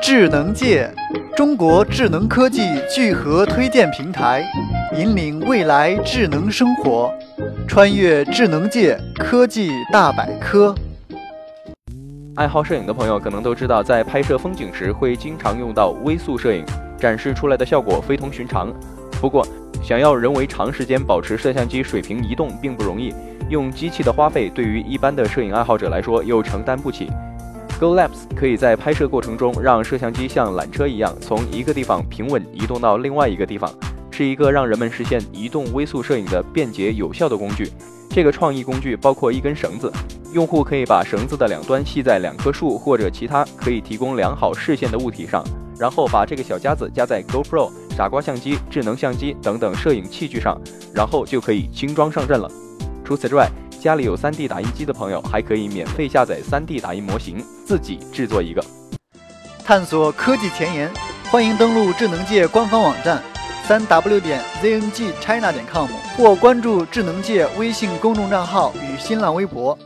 智能界，中国智能科技聚合推荐平台，引领未来智能生活，穿越智能界科技大百科。爱好摄影的朋友可能都知道，在拍摄风景时会经常用到微速摄影，展示出来的效果非同寻常。不过，想要人为长时间保持摄像机水平移动并不容易，用机器的花费对于一般的摄影爱好者来说又承担不起。Go Labs 可以在拍摄过程中让摄像机像缆车一样从一个地方平稳移动到另外一个地方，是一个让人们实现移动微速摄影的便捷有效的工具。这个创意工具包括一根绳子，用户可以把绳子的两端系在两棵树或者其他可以提供良好视线的物体上，然后把这个小夹子夹在 GoPro、傻瓜相机、智能相机等等摄影器具上，然后就可以轻装上阵了。除此之外，家里有 3D 打印机的朋友，还可以免费下载 3D 打印模型，自己制作一个。探索科技前沿，欢迎登录智能界官方网站，三 w 点 zngchina 点 com，或关注智能界微信公众账号与新浪微博。